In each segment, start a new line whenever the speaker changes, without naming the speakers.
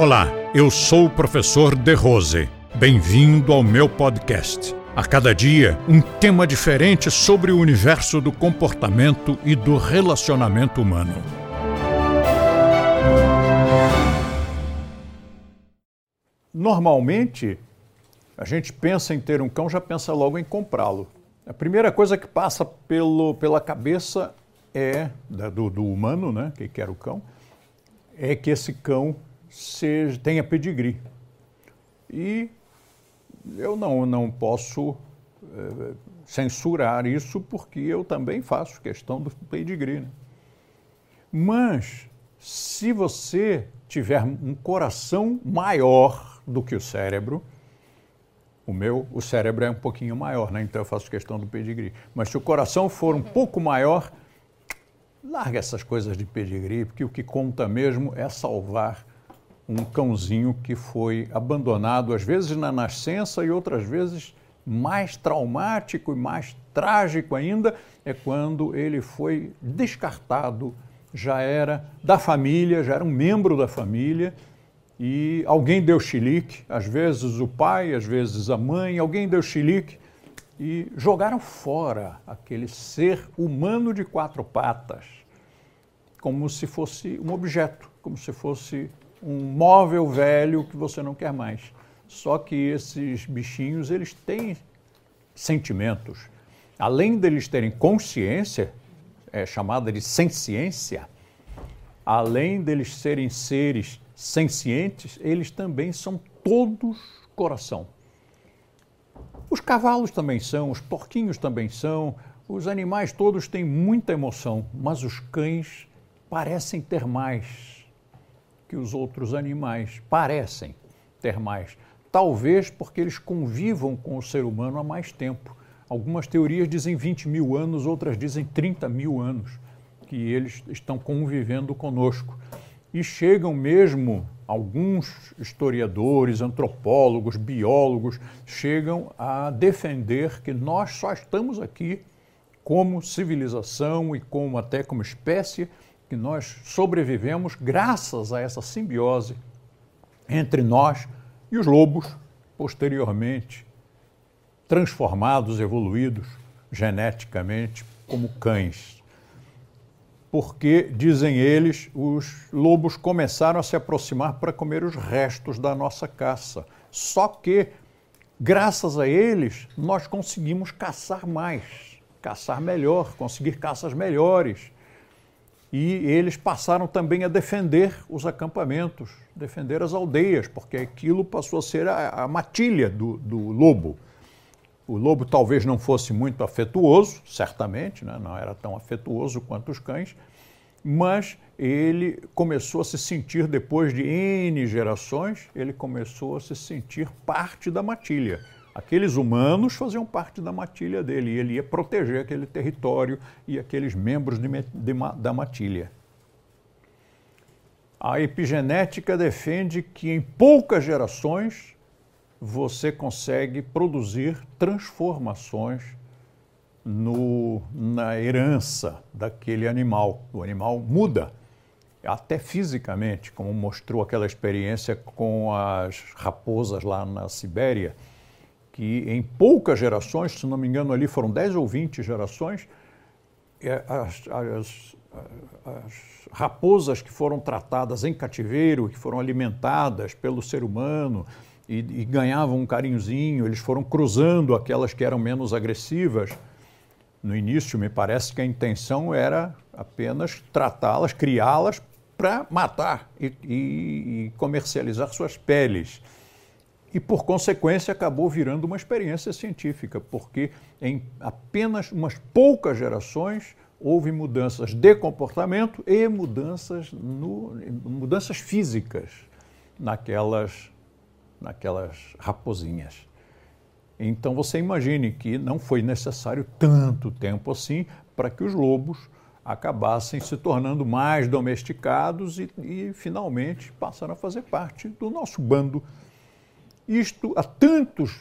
Olá, eu sou o professor De Rose. Bem-vindo ao meu podcast. A cada dia, um tema diferente sobre o universo do comportamento e do relacionamento humano. Normalmente, a gente pensa em ter um cão, já pensa logo em comprá-lo. A primeira coisa que passa pelo, pela cabeça é do, do humano, né, que quer o cão, é que esse cão seja, tenha pedigree. E eu não, não posso é, censurar isso porque eu também faço questão do pedigree. Né? Mas se você tiver um coração maior do que o cérebro, o meu, o cérebro é um pouquinho maior, né? então eu faço questão do pedigree. Mas se o coração for um pouco maior, larga essas coisas de pedigree, porque o que conta mesmo é salvar um cãozinho que foi abandonado, às vezes na nascença e outras vezes mais traumático e mais trágico ainda é quando ele foi descartado, já era da família, já era um membro da família e alguém deu chilique, às vezes o pai, às vezes a mãe, alguém deu chilique e jogaram fora aquele ser humano de quatro patas, como se fosse um objeto, como se fosse um móvel velho que você não quer mais. Só que esses bichinhos, eles têm sentimentos. Além deles terem consciência, é chamada de senciência, além deles serem seres sencientes, eles também são todos coração. Os cavalos também são, os porquinhos também são, os animais todos têm muita emoção, mas os cães parecem ter mais que os outros animais parecem ter mais. Talvez porque eles convivam com o ser humano há mais tempo. Algumas teorias dizem 20 mil anos, outras dizem 30 mil anos que eles estão convivendo conosco. E chegam mesmo alguns historiadores, antropólogos, biólogos, chegam a defender que nós só estamos aqui como civilização e como até como espécie que nós sobrevivemos graças a essa simbiose entre nós e os lobos, posteriormente transformados, evoluídos geneticamente como cães. Porque, dizem eles, os lobos começaram a se aproximar para comer os restos da nossa caça. Só que, graças a eles, nós conseguimos caçar mais, caçar melhor, conseguir caças melhores e eles passaram também a defender os acampamentos, defender as aldeias, porque aquilo passou a ser a, a matilha do, do, lobo. O lobo talvez não fosse muito afetuoso, certamente, né? não era tão afetuoso quanto os cães, mas ele começou a se sentir, depois de N gerações, ele começou a se sentir parte da matilha. Aqueles humanos faziam parte da matilha dele e ele ia proteger aquele território e aqueles membros de, de, da matilha. A epigenética defende que em poucas gerações você consegue produzir transformações no, na herança daquele animal. O animal muda, até fisicamente, como mostrou aquela experiência com as raposas lá na Sibéria que em poucas gerações, se não me engano ali foram 10 ou 20 gerações, é, as, as, as, raposas que foram tratadas em cativeiro, que foram alimentadas pelo ser humano e, e ganhavam um carinhozinho, eles foram cruzando aquelas que eram menos agressivas. No início, me parece que a intenção era apenas tratá-las, criá-las para matar e, e, e comercializar suas peles e, por consequência, acabou virando uma experiência científica, porque em apenas umas poucas gerações houve mudanças de comportamento e mudanças, no, mudanças físicas naquelas, naquelas raposinhas. Então você imagine que não foi necessário tanto tempo assim para que os lobos acabassem se tornando mais domesticados e, e finalmente passaram a fazer parte do nosso bando isto há tantos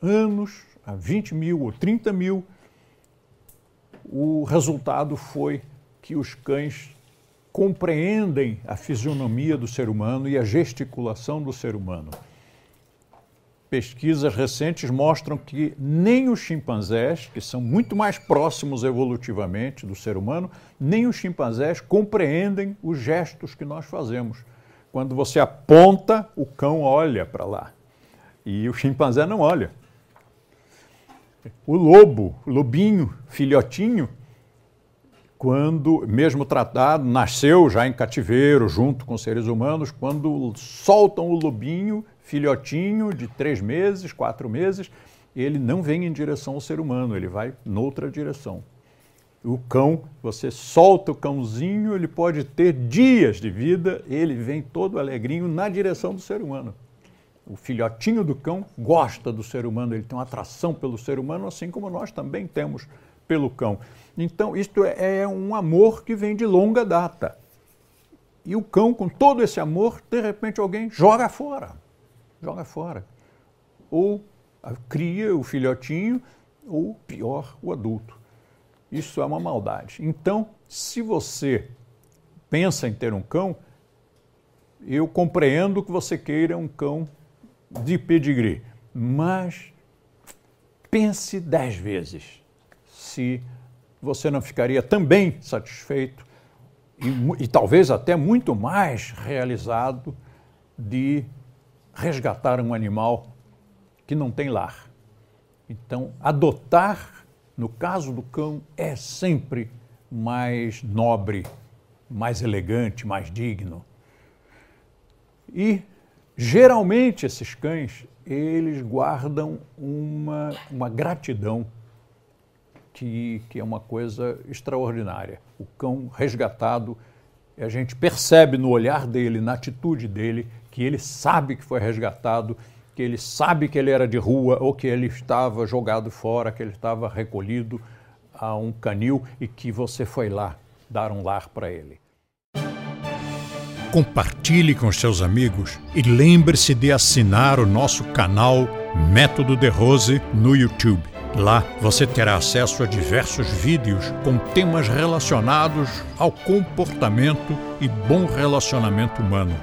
anos, há 20 mil ou 30 mil, o resultado foi que os cães compreendem a fisionomia do ser humano e a gesticulação do ser humano. Pesquisas recentes mostram que nem os chimpanzés, que são muito mais próximos evolutivamente do ser humano, nem os chimpanzés compreendem os gestos que nós fazemos. Quando você aponta, o cão olha para lá e o chimpanzé não olha. O lobo, lobinho, filhotinho, quando, mesmo tratado, nasceu já em cativeiro junto com seres humanos, quando soltam o lobinho, filhotinho de três meses, quatro meses, ele não vem em direção ao ser humano, ele vai noutra direção. O cão, você solta o cãozinho, ele pode ter dias de vida, ele vem todo alegrinho na direção do ser humano. O filhotinho do cão gosta do ser humano, ele tem uma atração pelo ser humano, assim como nós também temos pelo cão. Então, isto é, é um amor que vem de longa data. E o cão, com todo esse amor, de repente alguém joga fora. Joga fora. Ou cria o filhotinho, ou pior, o adulto. Isso é uma maldade. Então, se você pensa em ter um cão, eu compreendo que você queira um cão de pedigree, mas pense dez vezes se você não ficaria também satisfeito e, e talvez até muito mais realizado de resgatar um animal que não tem lar. Então, adotar, no caso do cão, é sempre mais nobre, mais elegante, mais digno. E Geralmente esses cães, eles guardam uma, uma gratidão que, que é uma coisa extraordinária. O cão resgatado, a gente percebe no olhar dele, na atitude dele, que ele sabe que foi resgatado, que ele sabe que ele era de rua ou que ele estava jogado fora, que ele estava recolhido a um canil e que você foi lá dar um lar para ele
compartilhe com seus amigos e lembre-se de assinar o nosso canal Método de Rose no YouTube. Lá você terá acesso a diversos vídeos com temas relacionados ao comportamento e bom relacionamento humano.